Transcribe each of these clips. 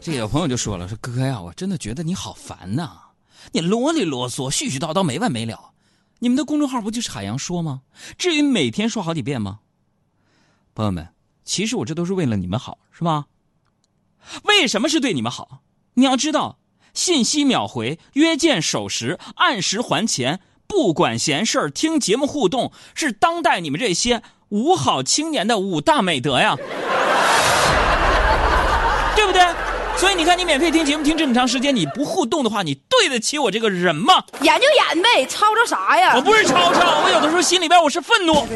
这有朋友就说了：“说哥呀，我真的觉得你好烦呐，你啰里啰嗦、絮絮叨叨没完没了。你们的公众号不就是海洋说吗？至于每天说好几遍吗？”朋友们，其实我这都是为了你们好，是吧？为什么是对你们好？你要知道，信息秒回、约见守时、按时还钱、不管闲事儿、听节目互动，是当代你们这些五好青年的五大美德呀。所以你看，你免费听节目听这么长时间，你不互动的话，你对得起我这个人吗？演就演呗，吵吵啥呀？我不是吵吵，我有的时候心里边我是愤怒。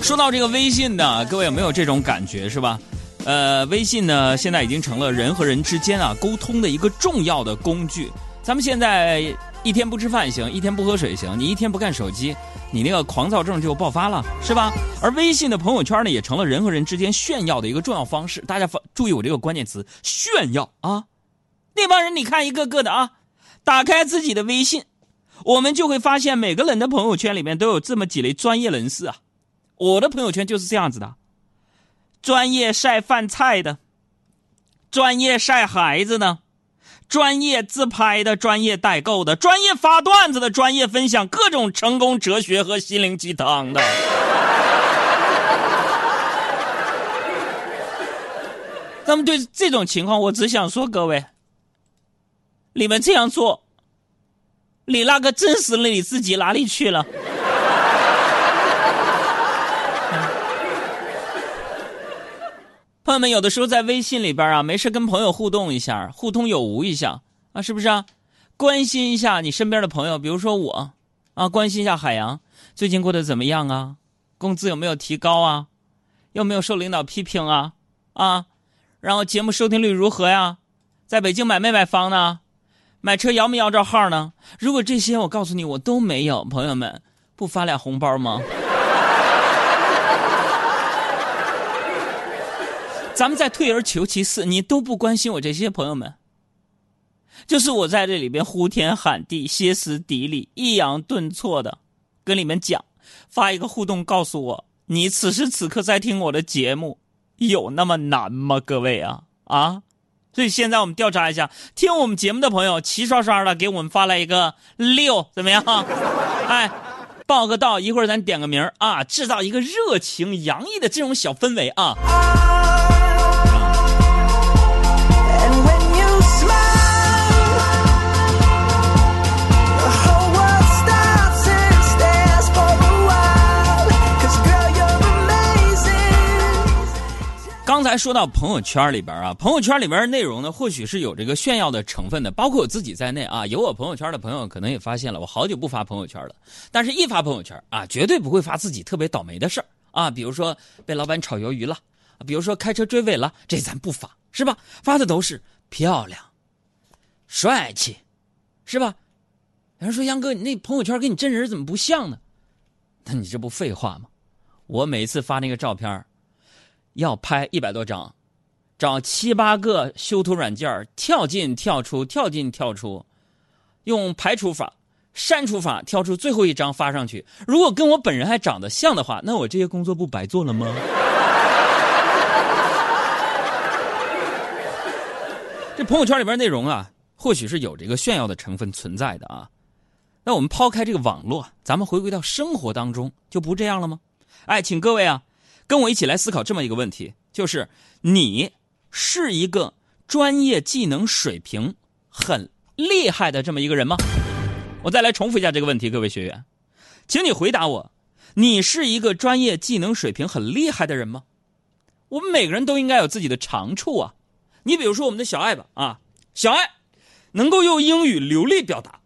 说到这个微信呢，各位有没有这种感觉是吧？呃，微信呢现在已经成了人和人之间啊沟通的一个重要的工具。咱们现在一天不吃饭行，一天不喝水行，你一天不看手机。你那个狂躁症就爆发了，是吧？而微信的朋友圈呢，也成了人和人之间炫耀的一个重要方式。大家注意我这个关键词“炫耀”啊！那帮人，你看一个个的啊，打开自己的微信，我们就会发现每个人的朋友圈里面都有这么几类专业人士啊。我的朋友圈就是这样子的：专业晒饭菜的，专业晒孩子的。专业自拍的、专业代购的、专业发段子的、专业分享各种成功哲学和心灵鸡汤的。那么，对这种情况，我只想说，各位，你们这样做，你那个真实的你自己哪里去了？朋友们，有的时候在微信里边啊，没事跟朋友互动一下，互通有无一下啊，是不是啊？关心一下你身边的朋友，比如说我，啊，关心一下海洋最近过得怎么样啊？工资有没有提高啊？有没有受领导批评啊？啊，然后节目收听率如何呀？在北京买没买房呢？买车摇没摇着号呢？如果这些我告诉你我都没有，朋友们不发俩红包吗？咱们再退而求其次，你都不关心我这些朋友们，就是我在这里边呼天喊地、歇斯底里、抑扬顿挫的跟你们讲，发一个互动告诉我，你此时此刻在听我的节目，有那么难吗？各位啊啊！所以现在我们调查一下，听我们节目的朋友齐刷刷的给我们发来一个六，怎么样？哎，报个到，一会儿咱点个名啊，制造一个热情洋溢的这种小氛围啊。刚才说到朋友圈里边啊，朋友圈里边内容呢，或许是有这个炫耀的成分的，包括我自己在内啊。有我朋友圈的朋友可能也发现了，我好久不发朋友圈了。但是，一发朋友圈啊，绝对不会发自己特别倒霉的事儿啊，比如说被老板炒鱿鱼了，比如说开车追尾了，这咱不发，是吧？发的都是漂亮、帅气，是吧？有人说杨哥，你那朋友圈跟你真人怎么不像呢？那你这不废话吗？我每次发那个照片要拍一百多张，找七八个修图软件跳进跳出，跳进跳出，用排除法、删除法挑出最后一张发上去。如果跟我本人还长得像的话，那我这些工作不白做了吗？这朋友圈里边内容啊，或许是有这个炫耀的成分存在的啊。那我们抛开这个网络，咱们回归到生活当中，就不这样了吗？哎，请各位啊。跟我一起来思考这么一个问题，就是你是一个专业技能水平很厉害的这么一个人吗？我再来重复一下这个问题，各位学员，请你回答我：你是一个专业技能水平很厉害的人吗？我们每个人都应该有自己的长处啊。你比如说我们的小爱吧，啊，小爱能够用英语流利表达，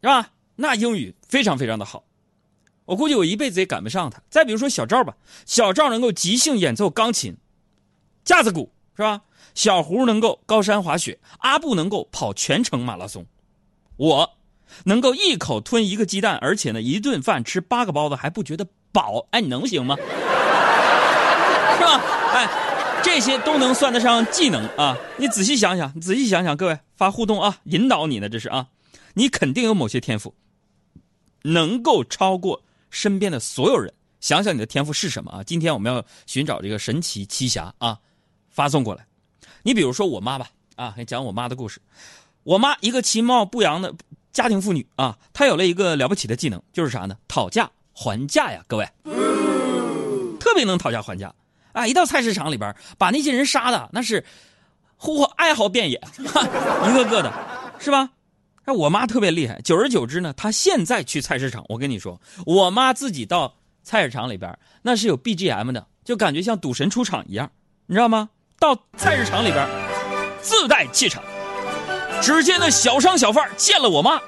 是吧？那英语非常非常的好。我估计我一辈子也赶不上他。再比如说小赵吧，小赵能够即兴演奏钢琴、架子鼓，是吧？小胡能够高山滑雪，阿布能够跑全程马拉松，我能够一口吞一个鸡蛋，而且呢，一顿饭吃八个包子还不觉得饱。哎，你能行吗？是吧？哎，这些都能算得上技能啊！你仔细想想，仔细想想，各位发互动啊，引导你呢这是啊，你肯定有某些天赋，能够超过。身边的所有人，想想你的天赋是什么啊？今天我们要寻找这个神奇奇侠啊，发送过来。你比如说我妈吧，啊，讲我妈的故事。我妈一个其貌不扬的家庭妇女啊，她有了一个了不起的技能，就是啥呢？讨价还价呀，各位，特别能讨价还价。啊，一到菜市场里边，把那些人杀的那是，呼哀嚎遍野，一个个的，是吧？我妈特别厉害。久而久之呢，她现在去菜市场，我跟你说，我妈自己到菜市场里边，那是有 BGM 的，就感觉像赌神出场一样，你知道吗？到菜市场里边，自带气场。只见那小商小贩见了我妈，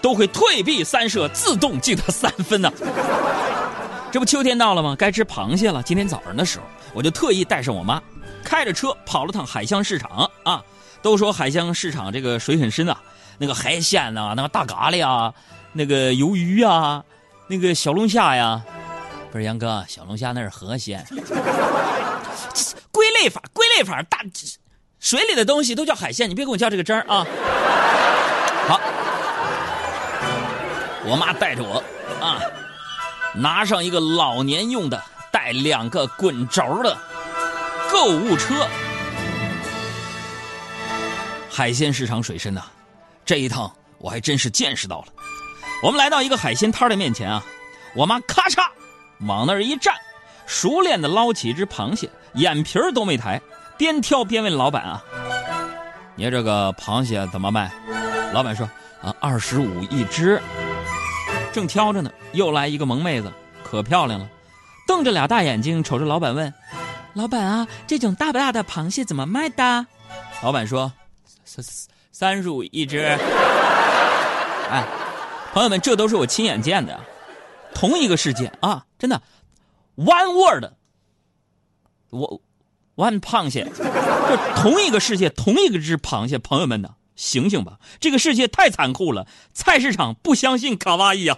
都会退避三舍，自动敬她三分呢。这不秋天到了吗？该吃螃蟹了。今天早上的时候，我就特意带上我妈，开着车跑了趟海香市场啊。都说海香市场这个水很深啊，那个海鲜呐，那个大咖喱啊，那个鱿鱼啊，那个小龙虾呀，不是杨哥，小龙虾那是河鲜。归类法，归类法，大。水里的东西都叫海鲜，你别跟我较这个真儿啊！好，我妈带着我啊，拿上一个老年用的带两个滚轴的购物车。海鲜市场水深呐，这一趟我还真是见识到了。我们来到一个海鲜摊的面前啊，我妈咔嚓往那儿一站，熟练的捞起一只螃蟹，眼皮儿都没抬。边挑边问老板啊：“你这个螃蟹怎么卖？”老板说：“啊，二十五一只。”正挑着呢，又来一个萌妹子，可漂亮了，瞪着俩大眼睛瞅着老板问：“老板啊，这种大不大的螃蟹怎么卖的？”老板说：“三三十五一只。”哎，朋友们，这都是我亲眼见的，同一个世界啊，真的，one word，我。one 螃蟹，就同一个世界，同一个只螃蟹。朋友们呢，醒醒吧！这个世界太残酷了。菜市场不相信卡哇伊啊！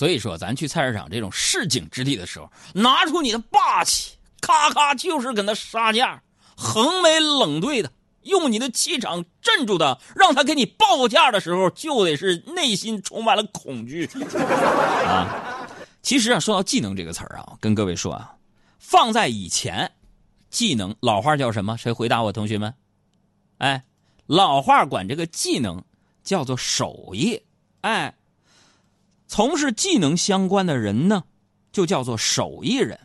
所以说，咱去菜市场这种市井之地的时候，拿出你的霸气。咔咔就是跟他杀价，横眉冷对的，用你的气场镇住他，让他给你报价的时候，就得是内心充满了恐惧啊！其实啊，说到技能这个词儿啊，跟各位说啊，放在以前，技能老话叫什么？谁回答我，同学们？哎，老话管这个技能叫做手艺。哎，从事技能相关的人呢，就叫做手艺人。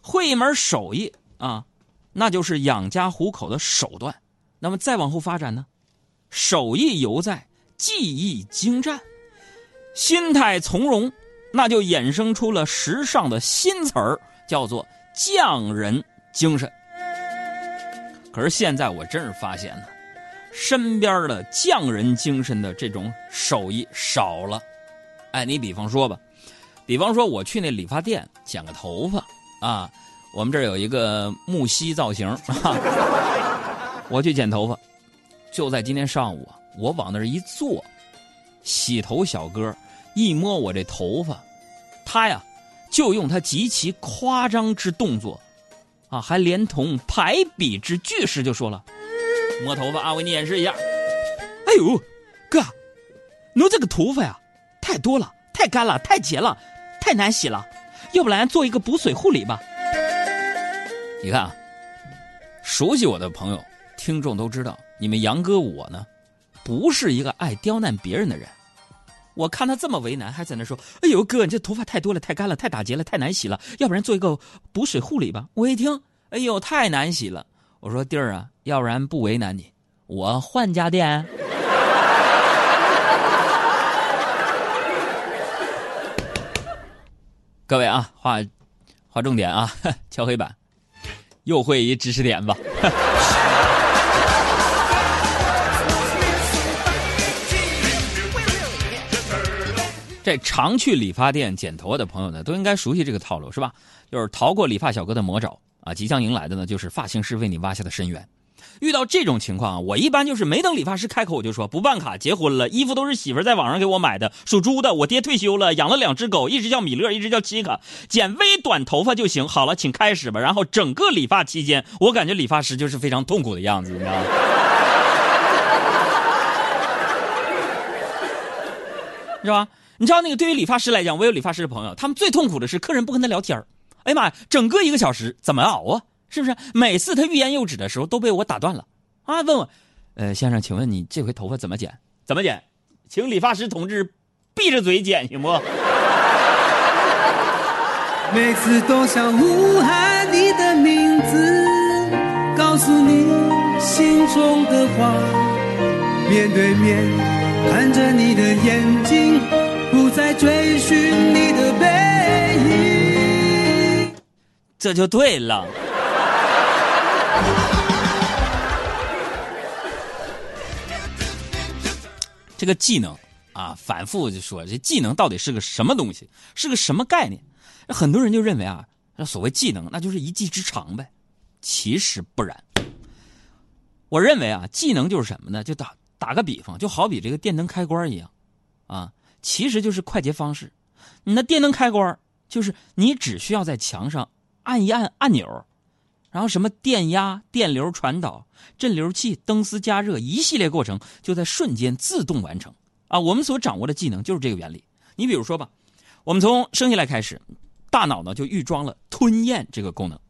会一门手艺啊，那就是养家糊口的手段。那么再往后发展呢，手艺犹在，技艺精湛，心态从容，那就衍生出了时尚的新词儿，叫做匠人精神。可是现在我真是发现呢，身边的匠人精神的这种手艺少了。哎，你比方说吧，比方说我去那理发店剪个头发。啊，我们这儿有一个木樨造型，我去剪头发，就在今天上午，我往那儿一坐，洗头小哥一摸我这头发，他呀就用他极其夸张之动作，啊，还连同排比之句式就说了：“摸头发啊，我给你演示一下。”哎呦，哥，你这个头发呀，太多了，太干了，太结了，太难洗了。要不然做一个补水护理吧。你看啊，熟悉我的朋友、听众都知道，你们杨哥我呢，不是一个爱刁难别人的人。我看他这么为难，还在那说：“哎呦哥，你这头发太多了，太干了，太打结了，太难洗了。要不然做一个补水护理吧。”我一听，哎呦，太难洗了。我说弟儿啊，要不然不为难你，我换家店。各位啊，划划重点啊，敲黑板，又会一知识点吧。这常去理发店剪头发的朋友呢，都应该熟悉这个套路，是吧？就是逃过理发小哥的魔爪啊，即将迎来的呢，就是发型师为你挖下的深渊。遇到这种情况，我一般就是没等理发师开口，我就说不办卡，结婚了，衣服都是媳妇在网上给我买的，属猪的，我爹退休了，养了两只狗，一只叫米勒，一只叫七卡，剪微短头发就行。好了，请开始吧。然后整个理发期间，我感觉理发师就是非常痛苦的样子，你知道吗？是吧？你知道那个对于理发师来讲，我有理发师的朋友，他们最痛苦的是客人不跟他聊天哎呀妈呀，整个一个小时怎么熬啊？是不是？每次他欲言又止的时候都被我打断了啊？问我，呃，先生，请问你这回头发怎么剪？怎么剪？请理发师同志闭着嘴剪行不？每次都想呼喊你的名字，告诉你心中的话，面对面。看着你的眼睛，不再追寻你的背影，这就对了。这个技能啊，反复就说这技能到底是个什么东西，是个什么概念？很多人就认为啊，那所谓技能那就是一技之长呗，其实不然。我认为啊，技能就是什么呢？就打。打个比方，就好比这个电灯开关一样，啊，其实就是快捷方式。你那电灯开关就是你只需要在墙上按一按按钮，然后什么电压、电流传导、镇流器、灯丝加热一系列过程就在瞬间自动完成。啊，我们所掌握的技能就是这个原理。你比如说吧，我们从生下来开始，大脑呢就预装了吞咽这个功能，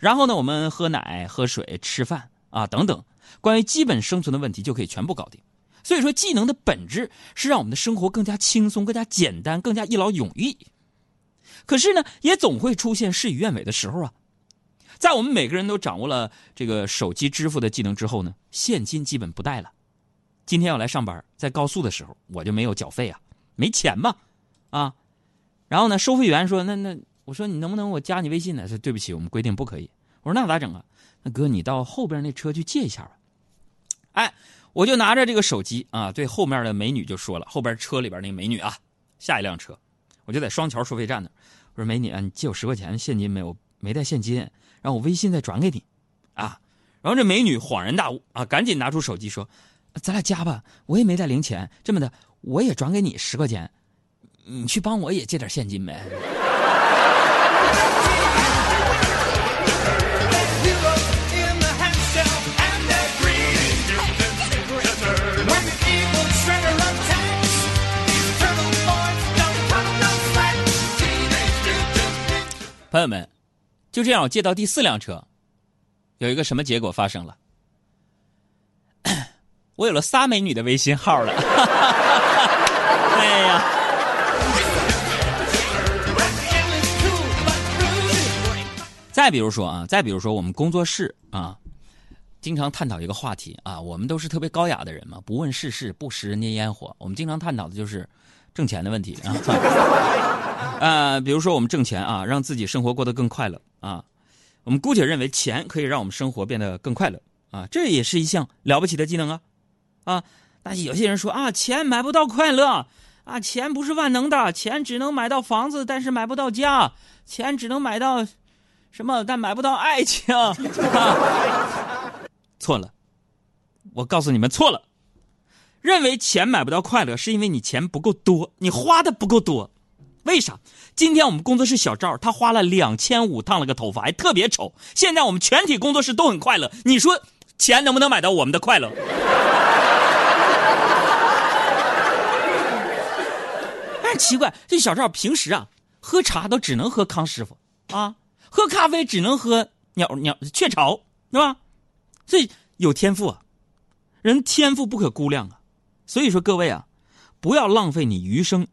然后呢，我们喝奶、喝水、吃饭啊等等。关于基本生存的问题就可以全部搞定，所以说技能的本质是让我们的生活更加轻松、更加简单、更加一劳永逸。可是呢，也总会出现事与愿违的时候啊。在我们每个人都掌握了这个手机支付的技能之后呢，现金基本不带了。今天要来上班，在高速的时候我就没有缴费啊，没钱嘛，啊。然后呢，收费员说：“那那，我说你能不能我加你微信呢？”说：“对不起，我们规定不可以。”我说：“那咋整啊？那哥，你到后边那车去借一下吧。”哎，我就拿着这个手机啊，对后面的美女就说了，后边车里边那个美女啊，下一辆车，我就在双桥收费站那我说美女啊，你借我十块钱现金没有？没带现金，让我微信再转给你，啊，然后这美女恍然大悟啊，赶紧拿出手机说，咱俩加吧，我也没带零钱，这么的，我也转给你十块钱，你去帮我也借点现金呗。朋友们，就这样，我借到第四辆车，有一个什么结果发生了？我有了仨美女的微信号了。哎呀！再比如说啊，再比如说我们工作室啊，经常探讨一个话题啊，我们都是特别高雅的人嘛，不问世事，不食人间烟火。我们经常探讨的就是挣钱的问题啊。呃，比如说我们挣钱啊，让自己生活过得更快乐啊。我们姑且认为钱可以让我们生活变得更快乐啊，这也是一项了不起的技能啊啊！但是有些人说啊，钱买不到快乐啊，钱不是万能的，钱只能买到房子，但是买不到家；钱只能买到什么，但买不到爱情。错了，我告诉你们错了。认为钱买不到快乐，是因为你钱不够多，你花的不够多。为啥？今天我们工作室小赵，他花了两千五烫了个头发，还特别丑。现在我们全体工作室都很快乐。你说，钱能不能买到我们的快乐？哎，奇怪，这小赵平时啊，喝茶都只能喝康师傅啊，喝咖啡只能喝鸟鸟雀巢，是吧？这有天赋啊，人天赋不可估量啊。所以说，各位啊，不要浪费你余生。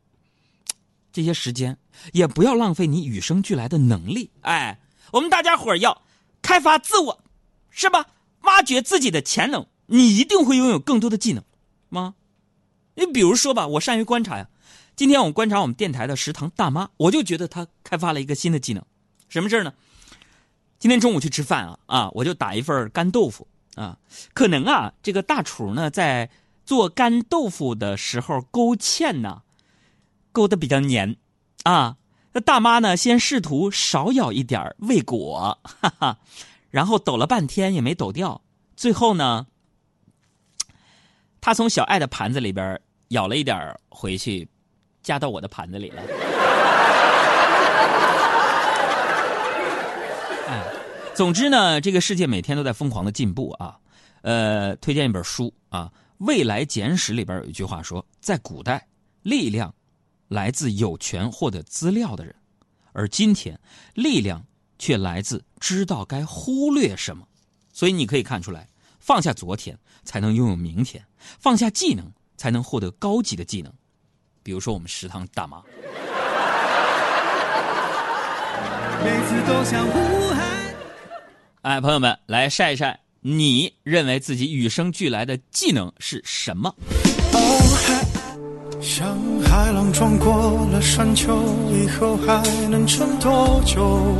这些时间也不要浪费你与生俱来的能力。哎，我们大家伙要开发自我，是吧？挖掘自己的潜能，你一定会拥有更多的技能吗？你比如说吧，我善于观察呀。今天我们观察我们电台的食堂大妈，我就觉得她开发了一个新的技能。什么事呢？今天中午去吃饭啊啊，我就打一份干豆腐啊。可能啊，这个大厨呢在做干豆腐的时候勾芡呢。勾的比较黏，啊，那大妈呢？先试图少咬一点未果，哈哈，然后抖了半天也没抖掉，最后呢，他从小爱的盘子里边咬了一点回去，加到我的盘子里了。总之呢，这个世界每天都在疯狂的进步啊。呃，推荐一本书啊，《未来简史》里边有一句话说，在古代，力量来自有权获得资料的人，而今天，力量却来自知道该忽略什么。所以你可以看出来，放下昨天才能拥有明天，放下技能才能获得高级的技能。比如说我们食堂大妈。每次都想呼喊。哎，朋友们，来晒一晒，你认为自己与生俱来的技能是什么？像海浪撞过了山丘，以后还能撑多久？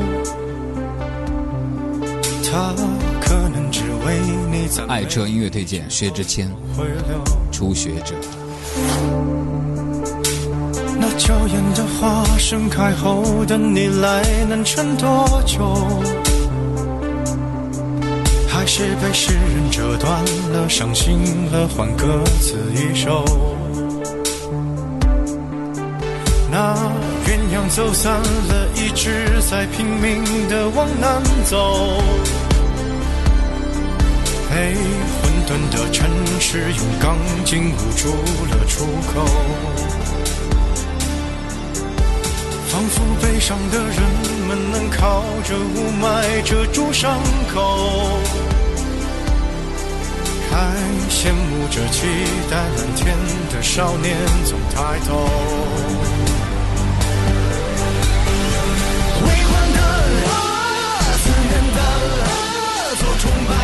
他可能只为你在爱车音乐推荐：薛之谦，初学者。那娇艳的花盛开后的你来，能撑多久？还是被诗人折断了，伤心了，换歌词一首。那鸳鸯走散了，一直在拼命的往南走。被混沌的城市用钢筋捂住了出口。仿佛悲伤的人们能靠着雾霾遮住伤口，还羡慕着期待蓝天的少年总抬头。充满